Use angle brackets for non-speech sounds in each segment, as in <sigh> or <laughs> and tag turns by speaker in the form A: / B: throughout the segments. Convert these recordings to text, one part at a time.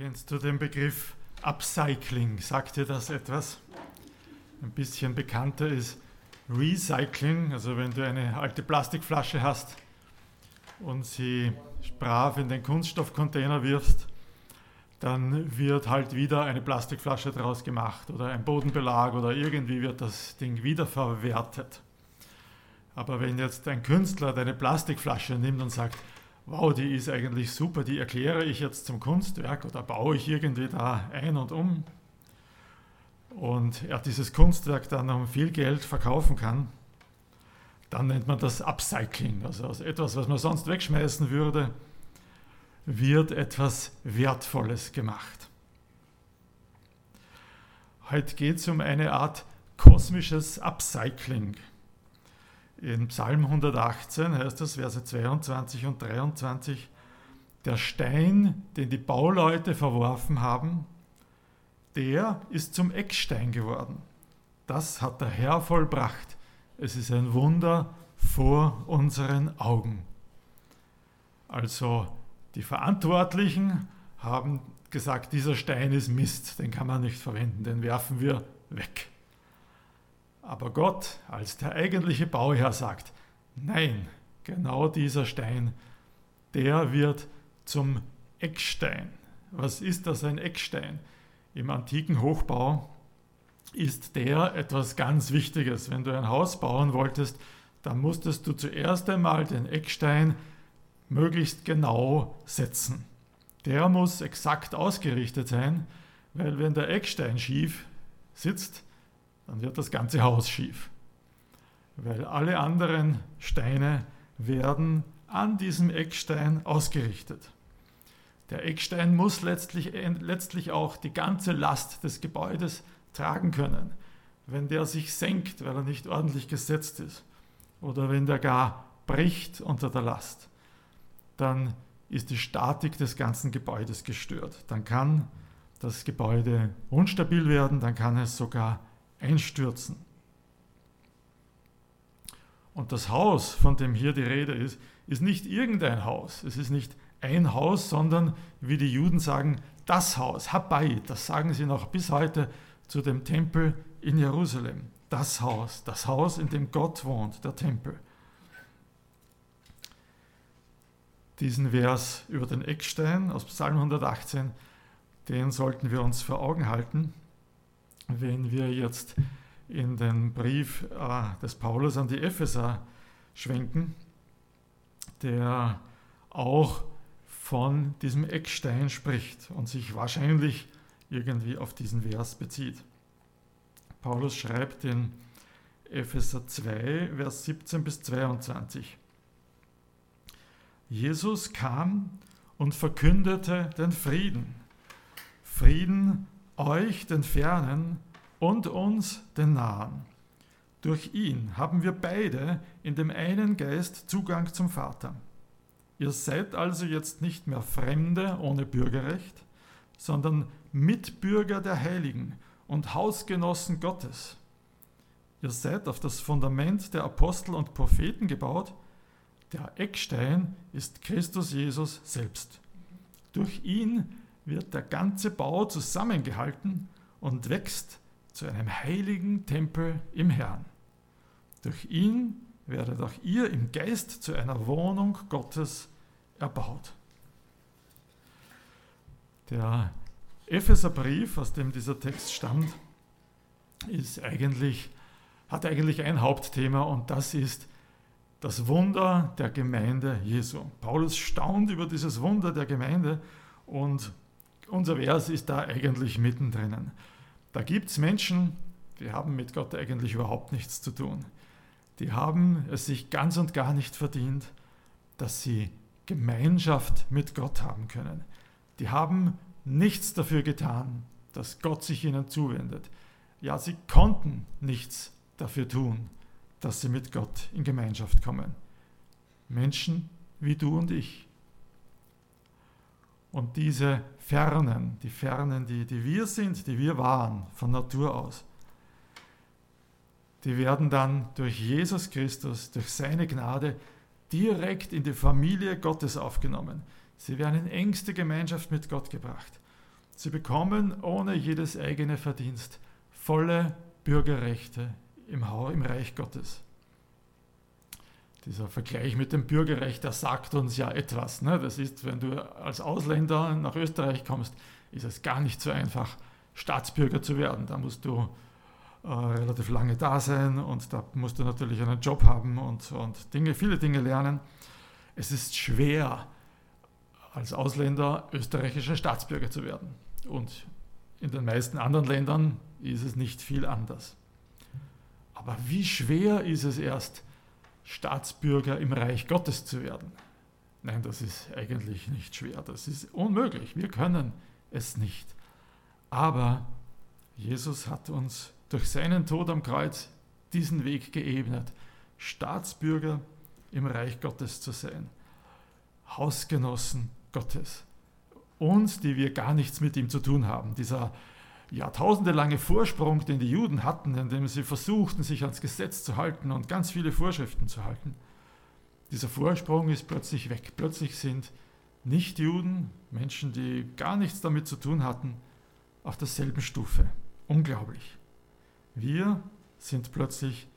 A: Kennst du den Begriff Upcycling? Sagt dir das etwas? Ein bisschen bekannter ist Recycling, also wenn du eine alte Plastikflasche hast und sie brav in den Kunststoffcontainer wirfst, dann wird halt wieder eine Plastikflasche daraus gemacht oder ein Bodenbelag oder irgendwie wird das Ding wiederverwertet. Aber wenn jetzt ein Künstler deine Plastikflasche nimmt und sagt, wow, die ist eigentlich super, die erkläre ich jetzt zum Kunstwerk oder baue ich irgendwie da ein und um und er dieses Kunstwerk dann um viel Geld verkaufen kann, dann nennt man das Upcycling. Also aus etwas, was man sonst wegschmeißen würde, wird etwas Wertvolles gemacht. Heute geht es um eine Art kosmisches Upcycling. In Psalm 118 heißt das, Verse 22 und 23, der Stein, den die Bauleute verworfen haben, der ist zum Eckstein geworden. Das hat der Herr vollbracht. Es ist ein Wunder vor unseren Augen. Also die Verantwortlichen haben gesagt, dieser Stein ist Mist, den kann man nicht verwenden, den werfen wir weg. Aber Gott als der eigentliche Bauherr sagt, nein, genau dieser Stein, der wird zum Eckstein. Was ist das ein Eckstein? Im antiken Hochbau ist der etwas ganz Wichtiges. Wenn du ein Haus bauen wolltest, dann musstest du zuerst einmal den Eckstein möglichst genau setzen. Der muss exakt ausgerichtet sein, weil wenn der Eckstein schief sitzt, dann wird das ganze Haus schief. Weil alle anderen Steine werden an diesem Eckstein ausgerichtet. Der Eckstein muss letztlich, letztlich auch die ganze Last des Gebäudes tragen können. Wenn der sich senkt, weil er nicht ordentlich gesetzt ist, oder wenn der gar bricht unter der Last, dann ist die Statik des ganzen Gebäudes gestört. Dann kann das Gebäude unstabil werden, dann kann es sogar einstürzen. Und das Haus, von dem hier die Rede ist, ist nicht irgendein Haus. Es ist nicht ein Haus, sondern wie die Juden sagen, das Haus, Habai, das sagen sie noch bis heute zu dem Tempel in Jerusalem. Das Haus, das Haus, in dem Gott wohnt, der Tempel. Diesen Vers über den Eckstein aus Psalm 118, den sollten wir uns vor Augen halten wenn wir jetzt in den Brief äh, des Paulus an die Epheser schwenken, der auch von diesem Eckstein spricht und sich wahrscheinlich irgendwie auf diesen Vers bezieht. Paulus schreibt in Epheser 2, Vers 17 bis 22. Jesus kam und verkündete den Frieden. Frieden euch den Fernen und uns den Nahen. Durch ihn haben wir beide in dem einen Geist Zugang zum Vater. Ihr seid also jetzt nicht mehr Fremde ohne Bürgerrecht, sondern Mitbürger der Heiligen und Hausgenossen Gottes. Ihr seid auf das Fundament der Apostel und Propheten gebaut. Der Eckstein ist Christus Jesus selbst. Durch ihn wird der ganze Bau zusammengehalten und wächst zu einem heiligen Tempel im Herrn. Durch ihn werdet auch ihr im Geist zu einer Wohnung Gottes erbaut. Der Epheserbrief, aus dem dieser Text stammt, ist eigentlich, hat eigentlich ein Hauptthema und das ist das Wunder der Gemeinde Jesu. Paulus staunt über dieses Wunder der Gemeinde und unser Vers ist da eigentlich mittendrin. Da gibt es Menschen, die haben mit Gott eigentlich überhaupt nichts zu tun. Die haben es sich ganz und gar nicht verdient, dass sie Gemeinschaft mit Gott haben können. Die haben nichts dafür getan, dass Gott sich ihnen zuwendet. Ja, sie konnten nichts dafür tun, dass sie mit Gott in Gemeinschaft kommen. Menschen wie du und ich. Und diese Fernen, die Fernen, die, die wir sind, die wir waren von Natur aus, die werden dann durch Jesus Christus, durch seine Gnade direkt in die Familie Gottes aufgenommen. Sie werden in engste Gemeinschaft mit Gott gebracht. Sie bekommen ohne jedes eigene Verdienst volle Bürgerrechte im, im Reich Gottes. Dieser Vergleich mit dem Bürgerrecht, der sagt uns ja etwas. Ne? Das ist, wenn du als Ausländer nach Österreich kommst, ist es gar nicht so einfach, Staatsbürger zu werden. Da musst du äh, relativ lange da sein und da musst du natürlich einen Job haben und, und Dinge, viele Dinge lernen. Es ist schwer, als Ausländer österreichischer Staatsbürger zu werden. Und in den meisten anderen Ländern ist es nicht viel anders. Aber wie schwer ist es erst, Staatsbürger im Reich Gottes zu werden? Nein, das ist eigentlich nicht schwer. Das ist unmöglich. Wir können es nicht. Aber Jesus hat uns durch seinen Tod am Kreuz diesen Weg geebnet, Staatsbürger im Reich Gottes zu sein, Hausgenossen Gottes, uns, die wir gar nichts mit ihm zu tun haben. Dieser jahrtausendelange Vorsprung, den die Juden hatten, indem sie versuchten, sich ans Gesetz zu halten und ganz viele Vorschriften zu halten, dieser Vorsprung ist plötzlich weg. Plötzlich sind Nichtjuden, Menschen, die gar nichts damit zu tun hatten, auf derselben Stufe. Unglaublich. Wir sind plötzlich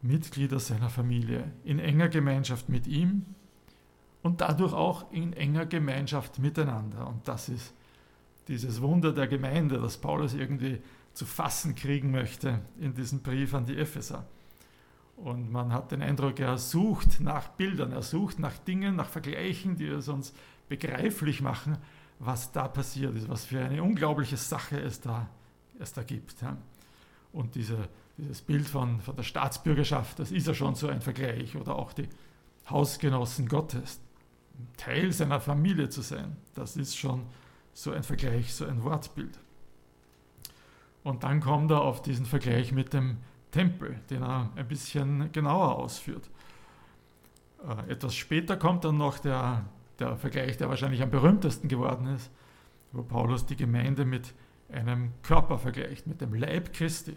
A: Mitglieder seiner Familie, in enger Gemeinschaft mit ihm und dadurch auch in enger Gemeinschaft miteinander. Und das ist dieses Wunder der Gemeinde, das Paulus irgendwie zu fassen kriegen möchte in diesem Brief an die Epheser. Und man hat den Eindruck, er sucht nach Bildern, er sucht nach Dingen, nach Vergleichen, die es uns begreiflich machen, was da passiert ist, was für eine unglaubliche Sache es da, es da gibt. Und diese, dieses Bild von, von der Staatsbürgerschaft, das ist ja schon so ein Vergleich. Oder auch die Hausgenossen Gottes, Teil seiner Familie zu sein, das ist schon so ein Vergleich, so ein Wortbild. Und dann kommt er auf diesen Vergleich mit dem Tempel, den er ein bisschen genauer ausführt. Äh, etwas später kommt dann noch der, der Vergleich, der wahrscheinlich am berühmtesten geworden ist, wo Paulus die Gemeinde mit einem Körper vergleicht, mit dem Leib Christi.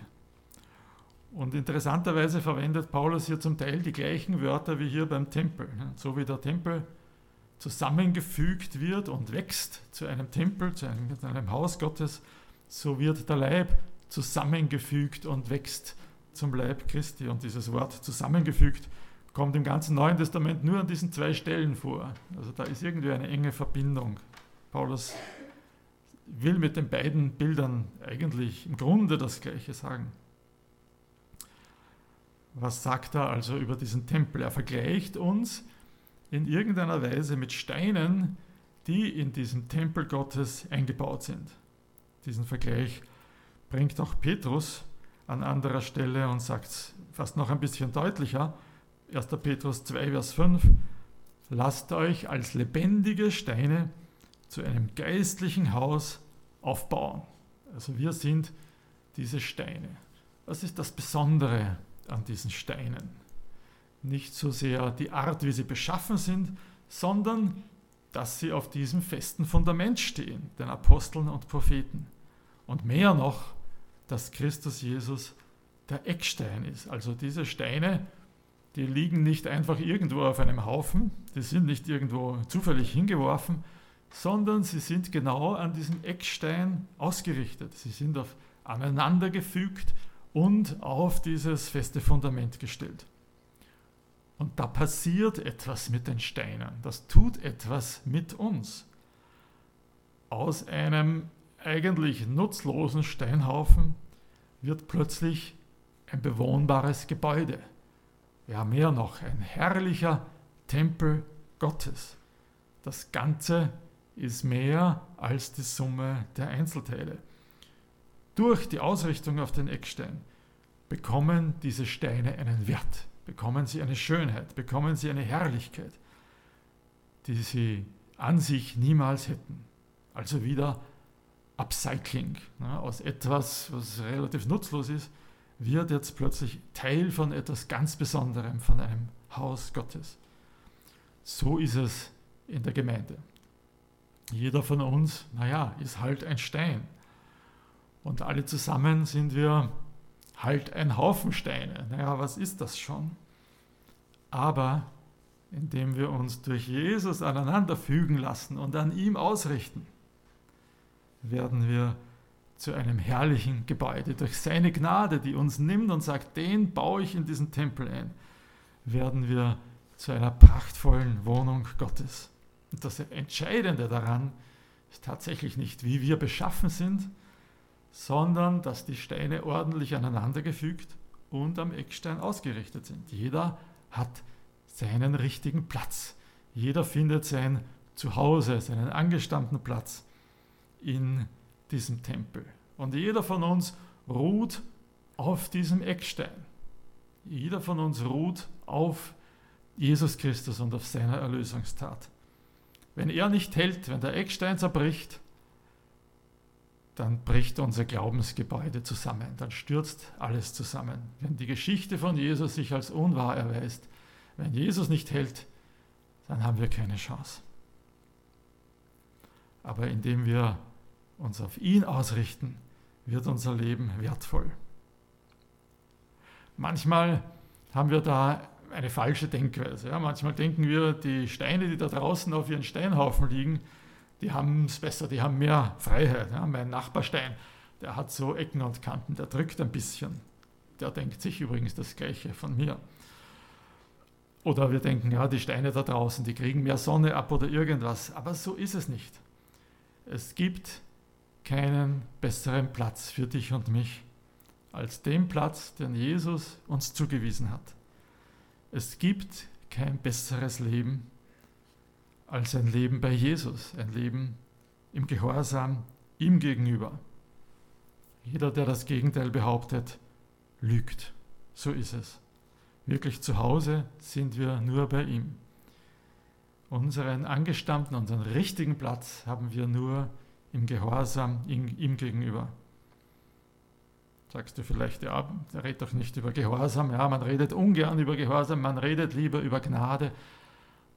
A: Und interessanterweise verwendet Paulus hier zum Teil die gleichen Wörter wie hier beim Tempel. So wie der Tempel zusammengefügt wird und wächst zu einem Tempel, zu einem, zu einem Haus Gottes, so wird der Leib zusammengefügt und wächst zum Leib Christi. Und dieses Wort zusammengefügt kommt im ganzen Neuen Testament nur an diesen zwei Stellen vor. Also da ist irgendwie eine enge Verbindung. Paulus will mit den beiden Bildern eigentlich im Grunde das Gleiche sagen. Was sagt er also über diesen Tempel? Er vergleicht uns in irgendeiner Weise mit Steinen, die in diesem Tempel Gottes eingebaut sind. Diesen Vergleich bringt auch Petrus an anderer Stelle und sagt fast noch ein bisschen deutlicher. 1. Petrus 2, Vers 5. Lasst euch als lebendige Steine zu einem geistlichen Haus aufbauen. Also wir sind diese Steine. Was ist das Besondere an diesen Steinen? Nicht so sehr die Art, wie sie beschaffen sind, sondern dass sie auf diesem festen Fundament stehen, den Aposteln und Propheten. Und mehr noch, dass Christus Jesus der Eckstein ist. Also diese Steine, die liegen nicht einfach irgendwo auf einem Haufen, die sind nicht irgendwo zufällig hingeworfen, sondern sie sind genau an diesem Eckstein ausgerichtet. Sie sind auf aneinander gefügt und auf dieses feste Fundament gestellt. Und da passiert etwas mit den Steinen. Das tut etwas mit uns. Aus einem eigentlich nutzlosen Steinhaufen wird plötzlich ein bewohnbares Gebäude. Ja, mehr noch, ein herrlicher Tempel Gottes. Das Ganze ist mehr als die Summe der Einzelteile. Durch die Ausrichtung auf den Eckstein bekommen diese Steine einen Wert, bekommen sie eine Schönheit, bekommen sie eine Herrlichkeit, die sie an sich niemals hätten. Also wieder Upcycling. Ne, aus etwas, was relativ nutzlos ist, wird jetzt plötzlich Teil von etwas ganz Besonderem, von einem Haus Gottes. So ist es in der Gemeinde. Jeder von uns, naja, ist halt ein Stein. Und alle zusammen sind wir halt ein Haufen Steine. Naja, was ist das schon? Aber indem wir uns durch Jesus aneinander fügen lassen und an ihm ausrichten, werden wir zu einem herrlichen Gebäude. Durch seine Gnade, die uns nimmt und sagt, den baue ich in diesen Tempel ein, werden wir zu einer prachtvollen Wohnung Gottes. Und das Entscheidende daran ist tatsächlich nicht, wie wir beschaffen sind, sondern dass die Steine ordentlich aneinandergefügt und am Eckstein ausgerichtet sind. Jeder hat seinen richtigen Platz. Jeder findet sein Zuhause, seinen angestammten Platz in diesem Tempel. Und jeder von uns ruht auf diesem Eckstein. Jeder von uns ruht auf Jesus Christus und auf seiner Erlösungstat. Wenn er nicht hält, wenn der Eckstein zerbricht, dann bricht unser Glaubensgebäude zusammen, dann stürzt alles zusammen. Wenn die Geschichte von Jesus sich als unwahr erweist, wenn Jesus nicht hält, dann haben wir keine Chance. Aber indem wir uns auf ihn ausrichten, wird unser Leben wertvoll. Manchmal haben wir da eine falsche Denkweise. Ja, manchmal denken wir, die Steine, die da draußen auf ihren Steinhaufen liegen, die haben es besser, die haben mehr Freiheit. Ja, mein Nachbarstein, der hat so Ecken und Kanten, der drückt ein bisschen. Der denkt sich übrigens das Gleiche von mir. Oder wir denken, ja, die Steine da draußen, die kriegen mehr Sonne ab oder irgendwas. Aber so ist es nicht. Es gibt keinen besseren Platz für dich und mich als den Platz, den Jesus uns zugewiesen hat. Es gibt kein besseres Leben als ein Leben bei Jesus, ein Leben im Gehorsam ihm gegenüber. Jeder, der das Gegenteil behauptet, lügt. So ist es. Wirklich zu Hause sind wir nur bei ihm. Unseren angestammten, unseren richtigen Platz haben wir nur im Gehorsam ihm gegenüber. Sagst du vielleicht, ja, der redet doch nicht über Gehorsam. Ja, man redet ungern über Gehorsam, man redet lieber über Gnade.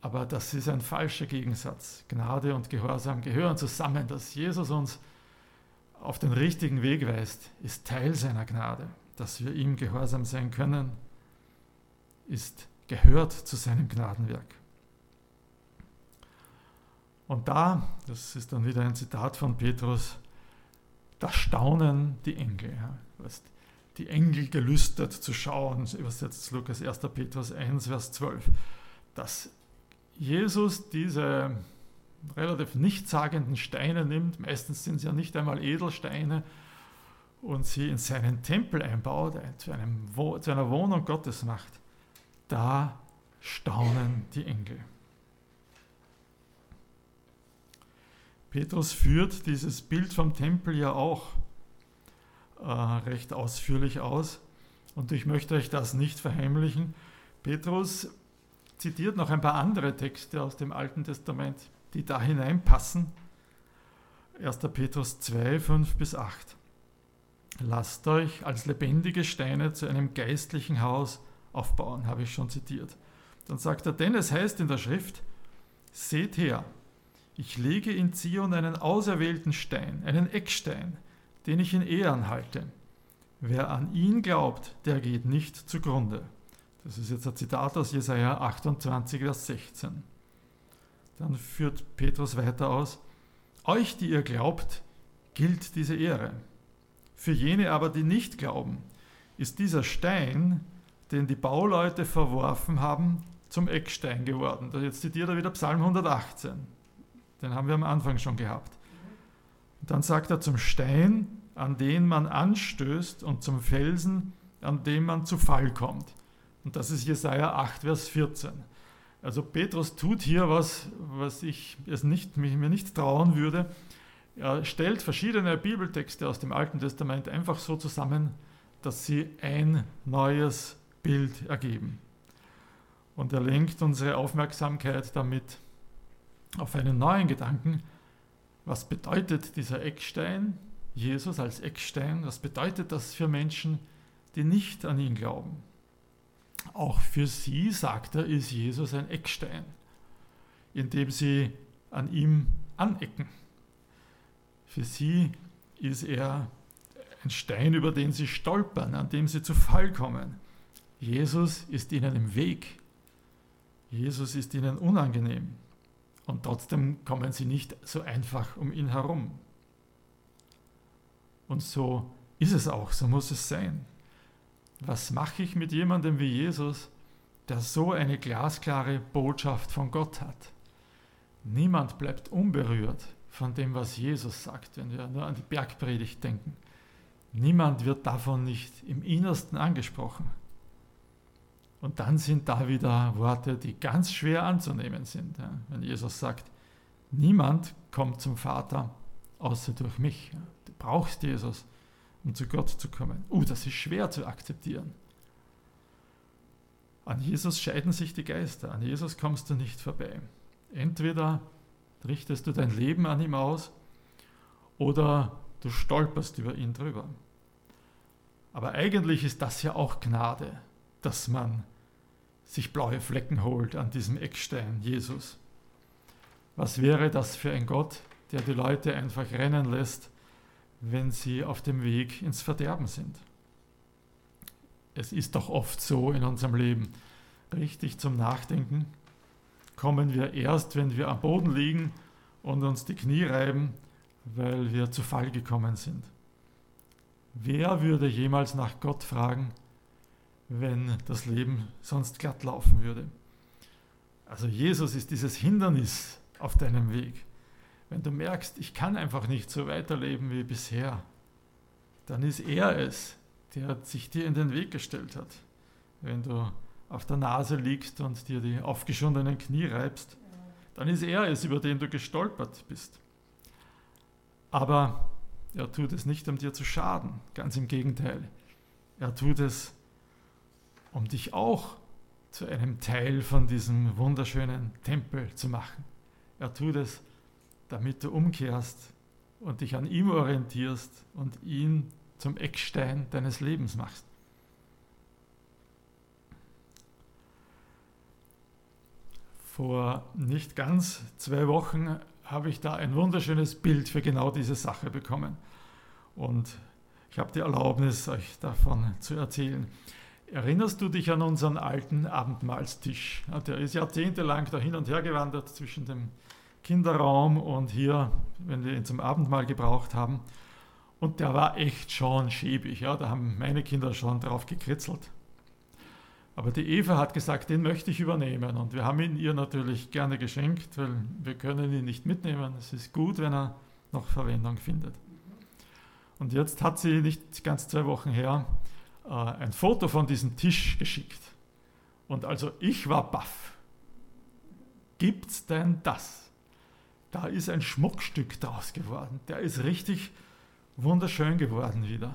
A: Aber das ist ein falscher Gegensatz. Gnade und Gehorsam gehören zusammen. Dass Jesus uns auf den richtigen Weg weist, ist Teil seiner Gnade. Dass wir ihm gehorsam sein können, ist gehört zu seinem Gnadenwerk. Und da, das ist dann wieder ein Zitat von Petrus, da staunen die Engel. Ja. Die Engel gelüstert zu schauen, übersetzt Lukas 1. Petrus 1, Vers 12. Dass Jesus diese relativ nichtssagenden Steine nimmt, meistens sind sie ja nicht einmal Edelsteine, und sie in seinen Tempel einbaut, zu, einem, zu einer Wohnung Gottes macht, da staunen die Engel. Petrus führt dieses Bild vom Tempel ja auch äh, recht ausführlich aus und ich möchte euch das nicht verheimlichen. Petrus zitiert noch ein paar andere Texte aus dem Alten Testament, die da hineinpassen. 1. Petrus 2, 5 bis 8. Lasst euch als lebendige Steine zu einem geistlichen Haus aufbauen, habe ich schon zitiert. Dann sagt er, denn es heißt in der Schrift, seht her, ich lege in Zion einen auserwählten Stein, einen Eckstein, den ich in Ehren halte. Wer an ihn glaubt, der geht nicht zugrunde. Das ist jetzt ein Zitat aus Jesaja 28, Vers 16. Dann führt Petrus weiter aus: Euch, die ihr glaubt, gilt diese Ehre. Für jene aber, die nicht glauben, ist dieser Stein, den die Bauleute verworfen haben, zum Eckstein geworden. Jetzt zitiert er wieder Psalm 118. Den haben wir am Anfang schon gehabt. Und dann sagt er zum Stein, an den man anstößt und zum Felsen, an dem man zu Fall kommt. Und das ist Jesaja 8, Vers 14. Also Petrus tut hier was, was ich es nicht, mir nicht trauen würde. Er stellt verschiedene Bibeltexte aus dem Alten Testament einfach so zusammen, dass sie ein neues Bild ergeben. Und er lenkt unsere Aufmerksamkeit damit auf einen neuen Gedanken. Was bedeutet dieser Eckstein, Jesus als Eckstein, was bedeutet das für Menschen, die nicht an ihn glauben? Auch für sie, sagt er, ist Jesus ein Eckstein, indem sie an ihm anecken. Für sie ist er ein Stein, über den sie stolpern, an dem sie zu Fall kommen. Jesus ist ihnen im Weg. Jesus ist ihnen unangenehm. Und trotzdem kommen sie nicht so einfach um ihn herum. Und so ist es auch, so muss es sein. Was mache ich mit jemandem wie Jesus, der so eine glasklare Botschaft von Gott hat? Niemand bleibt unberührt von dem, was Jesus sagt, wenn wir nur an die Bergpredigt denken. Niemand wird davon nicht im Innersten angesprochen. Und dann sind da wieder Worte, die ganz schwer anzunehmen sind. Wenn Jesus sagt, niemand kommt zum Vater außer durch mich. Du brauchst Jesus, um zu Gott zu kommen. Uh, das ist schwer zu akzeptieren. An Jesus scheiden sich die Geister. An Jesus kommst du nicht vorbei. Entweder richtest du dein Leben an ihm aus oder du stolperst über ihn drüber. Aber eigentlich ist das ja auch Gnade, dass man sich blaue Flecken holt an diesem Eckstein, Jesus. Was wäre das für ein Gott, der die Leute einfach rennen lässt, wenn sie auf dem Weg ins Verderben sind? Es ist doch oft so in unserem Leben, richtig zum Nachdenken kommen wir erst, wenn wir am Boden liegen und uns die Knie reiben, weil wir zu Fall gekommen sind. Wer würde jemals nach Gott fragen, wenn das Leben sonst glatt laufen würde? Also Jesus ist dieses Hindernis auf deinem Weg. Wenn du merkst, ich kann einfach nicht so weiterleben wie bisher, dann ist er es, der sich dir in den Weg gestellt hat. Wenn du auf der Nase liegst und dir die aufgeschundenen Knie reibst, dann ist er es, über den du gestolpert bist. Aber er tut es nicht, um dir zu schaden, ganz im Gegenteil. Er tut es, um dich auch zu einem Teil von diesem wunderschönen Tempel zu machen. Er tut es, damit du umkehrst und dich an ihm orientierst und ihn zum Eckstein deines Lebens machst. Vor nicht ganz zwei Wochen habe ich da ein wunderschönes Bild für genau diese Sache bekommen. Und ich habe die Erlaubnis, euch davon zu erzählen. Erinnerst du dich an unseren alten Abendmahlstisch? Der ist jahrzehntelang da hin und her gewandert zwischen dem Kinderraum und hier, wenn wir ihn zum Abendmahl gebraucht haben. Und der war echt schon schäbig. Ja? Da haben meine Kinder schon drauf gekritzelt. Aber die Eva hat gesagt, den möchte ich übernehmen. Und wir haben ihn ihr natürlich gerne geschenkt, weil wir können ihn nicht mitnehmen. Es ist gut, wenn er noch Verwendung findet. Und jetzt hat sie nicht ganz zwei Wochen her äh, ein Foto von diesem Tisch geschickt. Und also ich war baff. Gibt's denn das? Da ist ein Schmuckstück draus geworden. Der ist richtig wunderschön geworden wieder.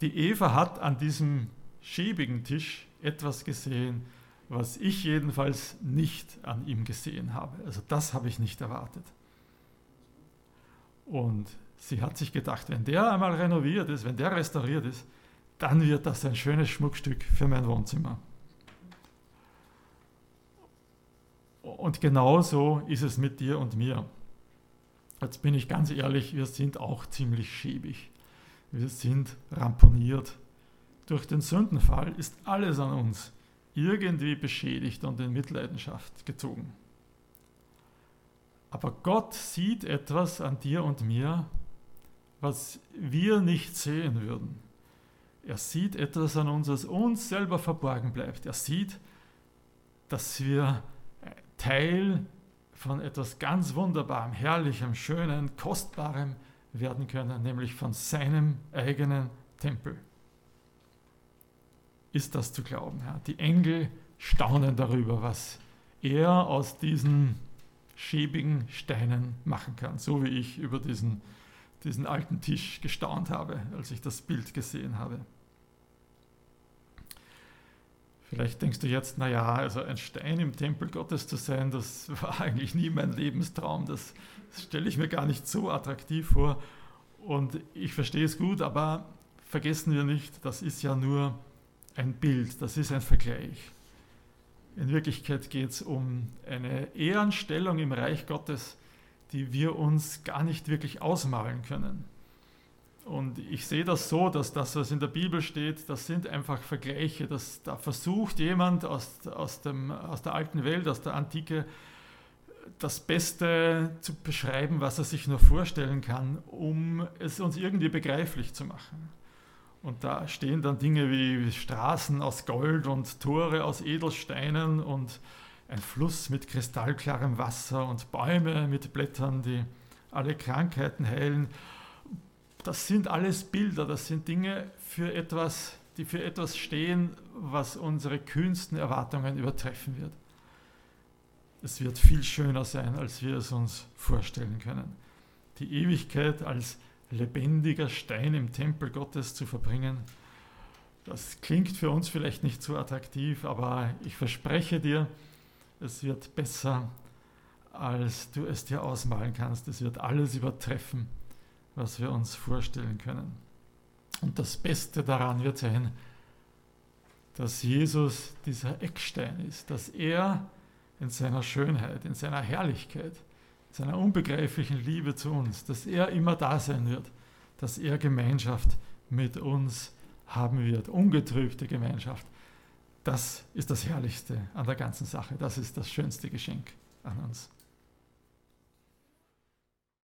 A: Die Eva hat an diesem schäbigen Tisch etwas gesehen, was ich jedenfalls nicht an ihm gesehen habe. Also das habe ich nicht erwartet. Und sie hat sich gedacht, wenn der einmal renoviert ist, wenn der restauriert ist, dann wird das ein schönes Schmuckstück für mein Wohnzimmer. Und genauso ist es mit dir und mir. Jetzt bin ich ganz ehrlich, wir sind auch ziemlich schäbig. Wir sind ramponiert durch den Sündenfall ist alles an uns irgendwie beschädigt und in Mitleidenschaft gezogen. Aber Gott sieht etwas an dir und mir, was wir nicht sehen würden. Er sieht etwas an uns, was uns selber verborgen bleibt. Er sieht, dass wir Teil von etwas ganz Wunderbarem, Herrlichem, Schönen, Kostbarem werden können, nämlich von seinem eigenen Tempel ist das zu glauben. Ja. Die Engel staunen darüber, was er aus diesen schäbigen Steinen machen kann, so wie ich über diesen, diesen alten Tisch gestaunt habe, als ich das Bild gesehen habe. Vielleicht denkst du jetzt, naja, also ein Stein im Tempel Gottes zu sein, das <laughs> war eigentlich nie mein Lebenstraum, das, das stelle ich mir gar nicht so attraktiv vor. Und ich verstehe es gut, aber vergessen wir nicht, das ist ja nur ein Bild, das ist ein Vergleich. In Wirklichkeit geht es um eine Ehrenstellung im Reich Gottes, die wir uns gar nicht wirklich ausmalen können. Und ich sehe das so, dass das, was in der Bibel steht, das sind einfach Vergleiche. Dass, da versucht jemand aus, aus, dem, aus der alten Welt, aus der Antike, das Beste zu beschreiben, was er sich nur vorstellen kann, um es uns irgendwie begreiflich zu machen. Und da stehen dann Dinge wie Straßen aus Gold und Tore aus Edelsteinen und ein Fluss mit kristallklarem Wasser und Bäume mit Blättern, die alle Krankheiten heilen. Das sind alles Bilder, das sind Dinge für etwas, die für etwas stehen, was unsere kühnsten Erwartungen übertreffen wird. Es wird viel schöner sein, als wir es uns vorstellen können. Die Ewigkeit als lebendiger Stein im Tempel Gottes zu verbringen, das klingt für uns vielleicht nicht so attraktiv, aber ich verspreche dir, es wird besser, als du es dir ausmalen kannst. Es wird alles übertreffen, was wir uns vorstellen können. Und das Beste daran wird sein, dass Jesus dieser Eckstein ist, dass er in seiner Schönheit, in seiner Herrlichkeit, in seiner unbegreiflichen Liebe zu uns, dass er immer da sein wird, dass er Gemeinschaft mit uns haben wird, ungetrübte Gemeinschaft. Das ist das Herrlichste an der ganzen Sache, das ist das schönste Geschenk an uns.